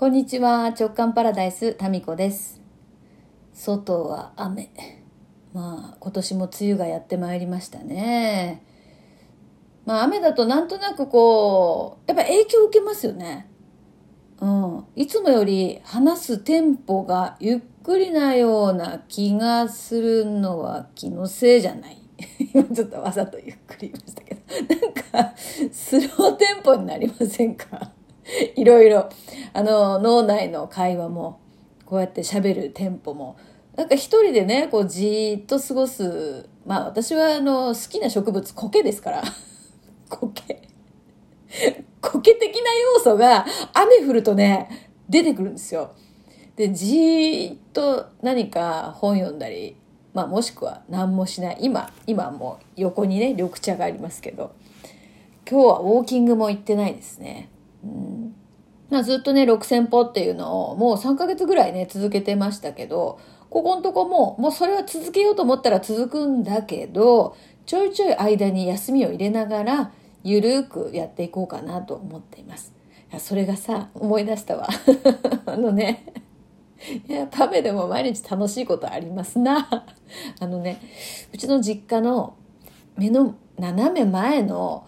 こんにちは。直感パラダイスタミコです。外は雨。まあ今年も梅雨がやってまいりましたね。まあ雨だとなんとなくこうやっぱ影響を受けますよね。うん。いつもより話すテンポがゆっくりなような気がするのは気のせいじゃない。今ちょっとわざとゆっくり言いましたけど。なんかスローテンポになりませんか？いろいろ。あの脳内の会話もこうやって喋るテンポも。なんか一人でねこうじーっと過ごす。まあ私はあの好きな植物苔ですから。苔苔的な要素が雨降るとね出てくるんですよ。でじーっと何か本読んだりまあもしくは何もしない。今今もう横にね緑茶がありますけど。今日はウォーキングも行ってないですね。うんま、ずっとね、6000歩っていうのをもう3ヶ月ぐらいね、続けてましたけど、ここのとこも、もうそれは続けようと思ったら続くんだけど、ちょいちょい間に休みを入れながら、ゆるくやっていこうかなと思っています。いや、それがさ、思い出したわ。あのね、いや、パメでも毎日楽しいことありますな。あのね、うちの実家の目の斜め前の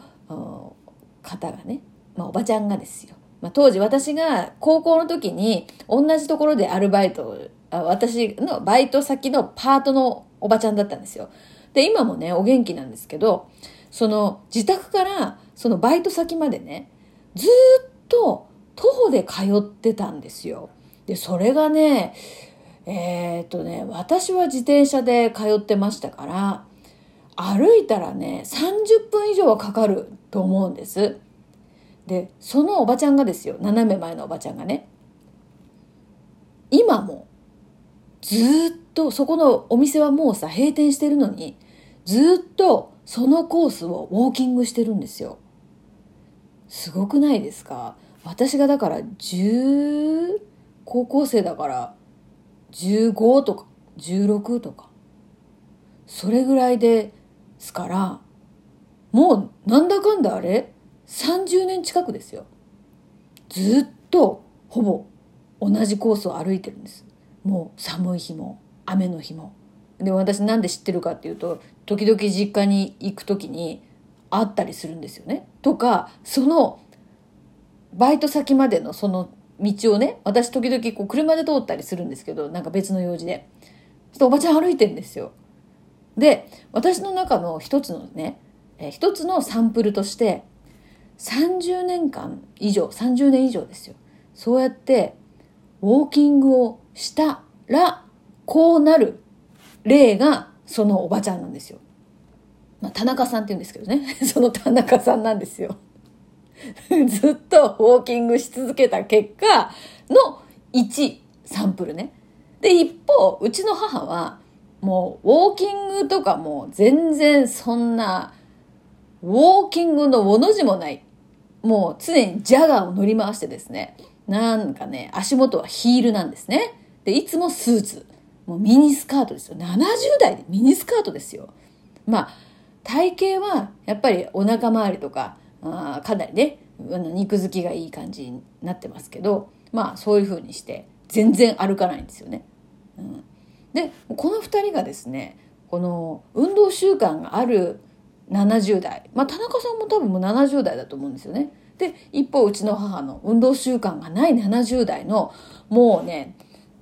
方がね、まあ、おばちゃんがですよ。まあ、当時私が高校の時に同じところでアルバイトあ私のバイト先のパートのおばちゃんだったんですよ。で、今もね、お元気なんですけど、その自宅からそのバイト先までね、ずっと徒歩で通ってたんですよ。で、それがね、えー、っとね、私は自転車で通ってましたから、歩いたらね、30分以上はかかると思うんです。でそのおばちゃんがですよ斜め前のおばちゃんがね今もずっとそこのお店はもうさ閉店してるのにずっとそのコースをウォーキングしてるんですよ。すごくないですか？私がだから10高校生だから15とか16とかそれぐらいですからもうなんだかんだあれ30年近くですよ。ずっとほぼ同じコースを歩いてるんです。もう寒い日も雨の日も。で私なんで知ってるかっていうと時々実家に行く時に会ったりするんですよね。とかそのバイト先までのその道をね私時々こう車で通ったりするんですけどなんか別の用事で。そしておばちゃん歩いてるんですよ。で私の中の一つのね一つのサンプルとして30年間以上、30年以上ですよ。そうやってウォーキングをしたら、こうなる例がそのおばちゃんなんですよ。まあ、田中さんって言うんですけどね。その田中さんなんですよ。ずっとウォーキングし続けた結果の1サンプルね。で、一方、うちの母は、もう、ウォーキングとかも全然そんな、ウォーキングのもの字もない。もう常にジャガーを乗り回してですね、なんかね、足元はヒールなんですね。で、いつもスーツ。もうミニスカートですよ。70代でミニスカートですよ。まあ、体型はやっぱりお腹周りとか、あかなりね、肉付きがいい感じになってますけど、まあそういう風にして全然歩かないんですよね。うん、で、この2人がですね、この運動習慣がある70代。まあ、田中さんも多分もう70代だと思うんですよね。で、一方、うちの母の運動習慣がない70代の、もうね、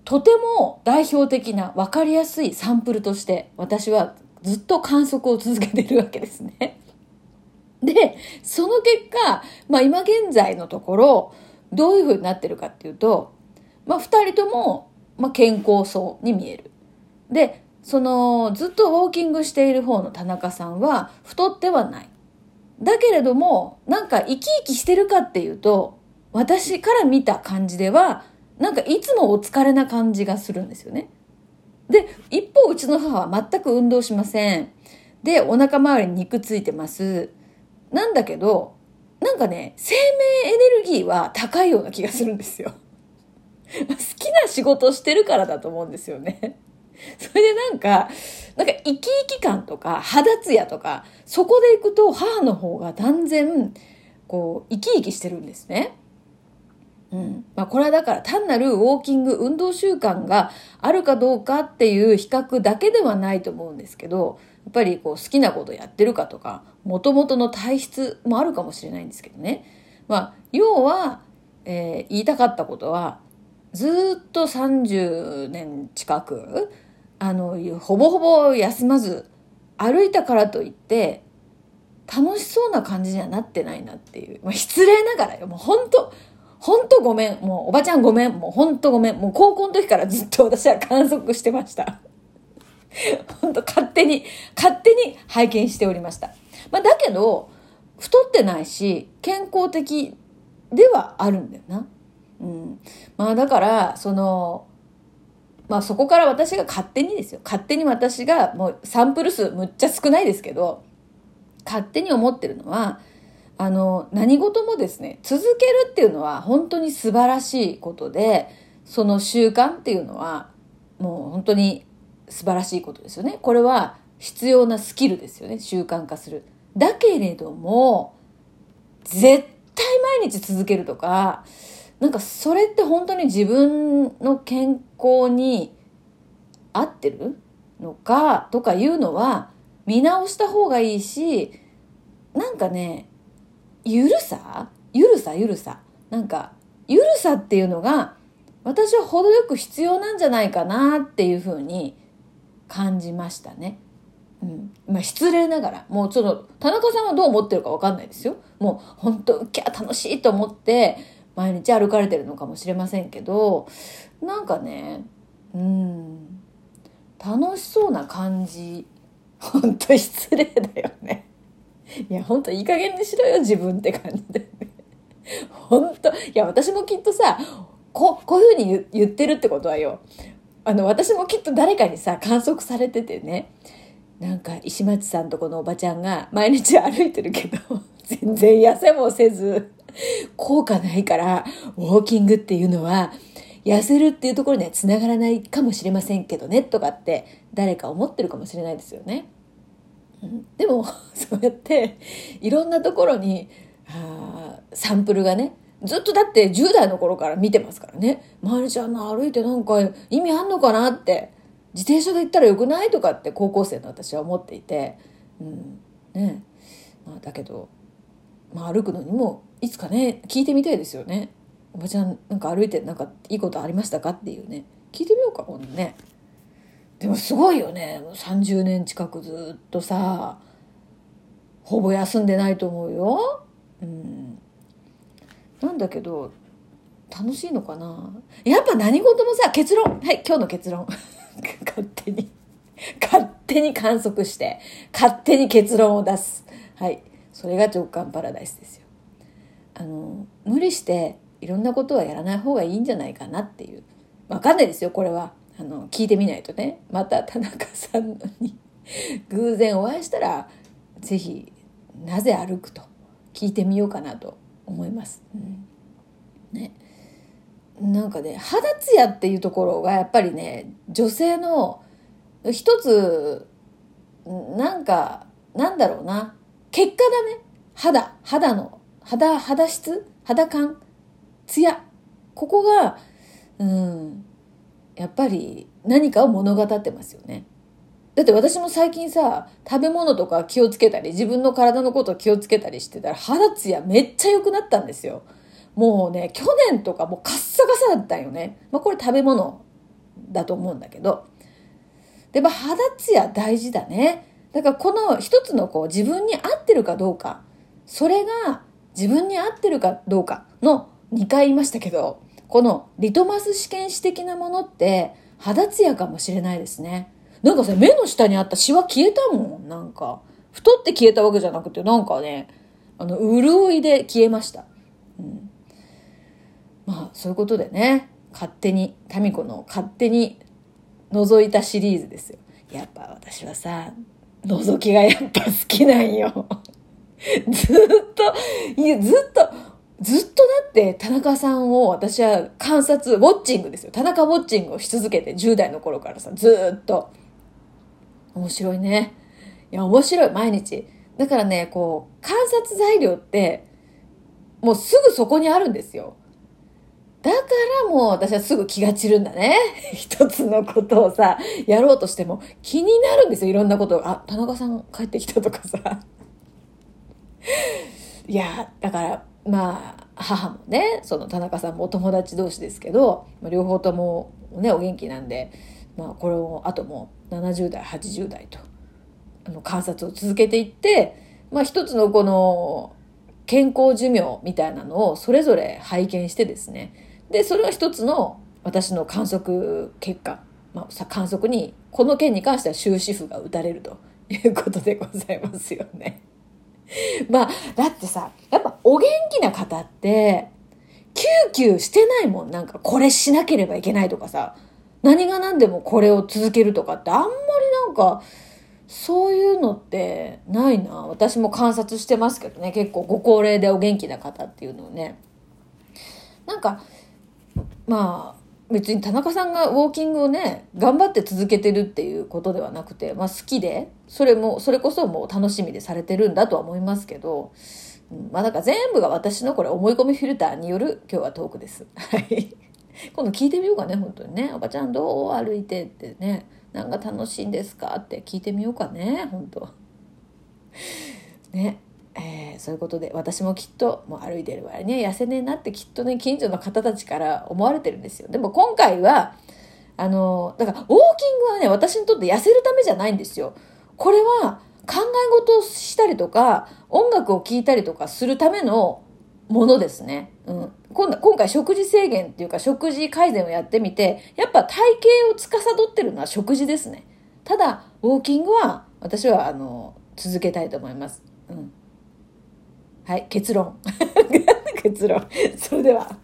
とても代表的な分かりやすいサンプルとして、私はずっと観測を続けてるわけですね。で、その結果、まあ今現在のところ、どういうふうになってるかっていうと、まあ二人とも、ま健康そうに見える。で、そのずっとウォーキングしている方の田中さんは太ってはない。だけれども、なんか生き生きしてるかっていうと、私から見た感じでは、なんかいつもお疲れな感じがするんですよね。で、一方うちの母は全く運動しません。で、お腹周りに肉ついてます。なんだけど、なんかね、生命エネルギーは高いような気がするんですよ。好きな仕事してるからだと思うんですよね。それでなんか、なんか生き生き感とか肌ツヤとか、そこで行くと母の方が断然、こう、生き生きしてるんですね。うん。まあこれはだから単なるウォーキング、運動習慣があるかどうかっていう比較だけではないと思うんですけど、やっぱりこう好きなことやってるかとか、元々の体質もあるかもしれないんですけどね。まあ、要は、えー、言いたかったことは、ずっと30年近く、あの、ほぼほぼ休まず歩いたからといって、楽しそうな感じにはなってないなっていう。まあ、失礼ながらよ。もう本当本当ごめん。もうおばちゃんごめん。もう本当ごめん。もう高校の時からずっと私は観測してました。本当勝手に、勝手に拝見しておりました。まあ、だけど、太ってないし、健康的ではあるんだよな。うん。まあだから、その、まあそこから私が勝手にですよ。勝手に私が、もうサンプル数むっちゃ少ないですけど、勝手に思ってるのは、あの、何事もですね、続けるっていうのは本当に素晴らしいことで、その習慣っていうのは、もう本当に素晴らしいことですよね。これは必要なスキルですよね。習慣化する。だけれども、絶対毎日続けるとか、なんかそれって本当に自分の健康に合ってるのかとかいうのは見直した方がいいし、なんかね、ゆるさゆるさゆるさ。なんか、ゆるさっていうのが私は程よく必要なんじゃないかなっていうふうに感じましたね。うん。まあ、失礼ながら、もうちょっと、田中さんはどう思ってるかわかんないですよ。もう、本当キャ楽しいと思って、毎日歩かれてるのかもしれませんけど、なんかね、うん、楽しそうな感じ。本当失礼だよね。いや、本当いい加減にしろよ、自分って感じで、ね。本当いや、私もきっとさ、ここういうふうに言ってるってことはよ、あの、私もきっと誰かにさ、観測されててね、なんか石松さんとこのおばちゃんが毎日歩いてるけど、全然痩せもせず、効果ないから、ウォーキングっていうのは、痩せるっていうところには繋がらないかもしれませんけどね、とかって誰か思ってるかもしれないですよね。でも、そうやって、いろんなところに、あサンプルがね、ずっとだって10代の頃から見てますからね。毎日あんな歩いてなんか意味あんのかなって、自転車で行ったらよくないとかって高校生の私は思っていて、うん、ね。まあだけど、まあ歩くのにもいつかね、聞いてみたいですよね。おばちゃんなんか歩いてなんかいいことありましたかっていうね。聞いてみようか、今度ね。でもすごいよね。30年近くずっとさ、ほぼ休んでないと思うよ。うん。なんだけど、楽しいのかなやっぱ何事もさ、結論。はい、今日の結論。勝手に。勝手に観測して、勝手に結論を出す。はい。それが直感パラダイスですよ。あの、無理していろんなことはやらない方がいいんじゃないかなっていう。わかんないですよ、これは。あの、聞いてみないとね。また田中さんに 偶然お会いしたら、ぜひ、なぜ歩くと聞いてみようかなと思います。うん、ね。なんかね、肌ツヤっていうところがやっぱりね、女性の一つ、なんか、なんだろうな。結果だね。肌、肌の、肌、肌質？肌感？ツヤ。ここが、うん、やっぱり何かを物語ってますよね。だって私も最近さ、食べ物とか気をつけたり、自分の体のことを気をつけたりしてたら、肌ツヤめっちゃ良くなったんですよ。もうね、去年とかもうカッサカサだったよね。まあこれ食べ物だと思うんだけど。で、ま肌ツヤ大事だね。だからこの一つのこう自分に合ってるかどうか、それが自分に合ってるかどうかの2回言いましたけど、このリトマス試験紙的なものって肌ツヤかもしれないですね。なんかさ、目の下にあったシワ消えたもん、なんか。太って消えたわけじゃなくて、なんかね、あの、潤いで消えました。うん。まあ、そういうことでね、勝手に、タミコの勝手に覗いたシリーズですよ。やっぱ私はさ、覗きがやっぱ好きなんよ。ずっと、いや、ずっと、ずっとだって田中さんを私は観察、ウォッチングですよ。田中ウォッチングをし続けて10代の頃からさ、ずっと。面白いね。いや、面白い、毎日。だからね、こう、観察材料って、もうすぐそこにあるんですよ。だからもう私はすぐ気が散るんだね。一つのことをさ、やろうとしても気になるんですよ、いろんなことあ、田中さん帰ってきたとかさ。いや、だから、まあ、母もね、その田中さんもお友達同士ですけど、両方ともね、お元気なんで、まあ、これを、あともう70代、80代と、あの、観察を続けていって、まあ、一つのこの、健康寿命みたいなのをそれぞれ拝見してですね。で、それは一つの私の観測結果、まあ、観測に、この件に関しては終止符が打たれるということでございますよね。まあ、だってさ、やっぱお元気な方って、キューキューしてないもん。なんか、これしなければいけないとかさ、何が何でもこれを続けるとかってあんまりなんか、そういうのってないな。私も観察してますけどね。結構ご高齢でお元気な方っていうのをね。なんか、まあ、別に田中さんがウォーキングをね、頑張って続けてるっていうことではなくて、まあ好きで、それも、それこそもう楽しみでされてるんだとは思いますけど、うん、まあだから全部が私のこれ思い込みフィルターによる今日はトークです。はい。今度聞いてみようかね、本当にね。おばちゃんどう歩いてってね、なんか楽しいんですかって聞いてみようかね、本当ね。そういうことで私もきっともう歩いてる割には痩せねえなってきっとね近所の方たちから思われてるんですよでも今回はあのだからウォーキングはね私にとって痩せるためじゃないんですよこれは考え事をしたりとか音楽を聴いたりとかするためのものですね。うん。今今回食事制限っていうか食事改善をやってみて、やっぱ体型を司ってるのは食事ですね。ただ、ウォーキングは私はあの、続けたいと思います。うん。はい、結論。結論。それでは。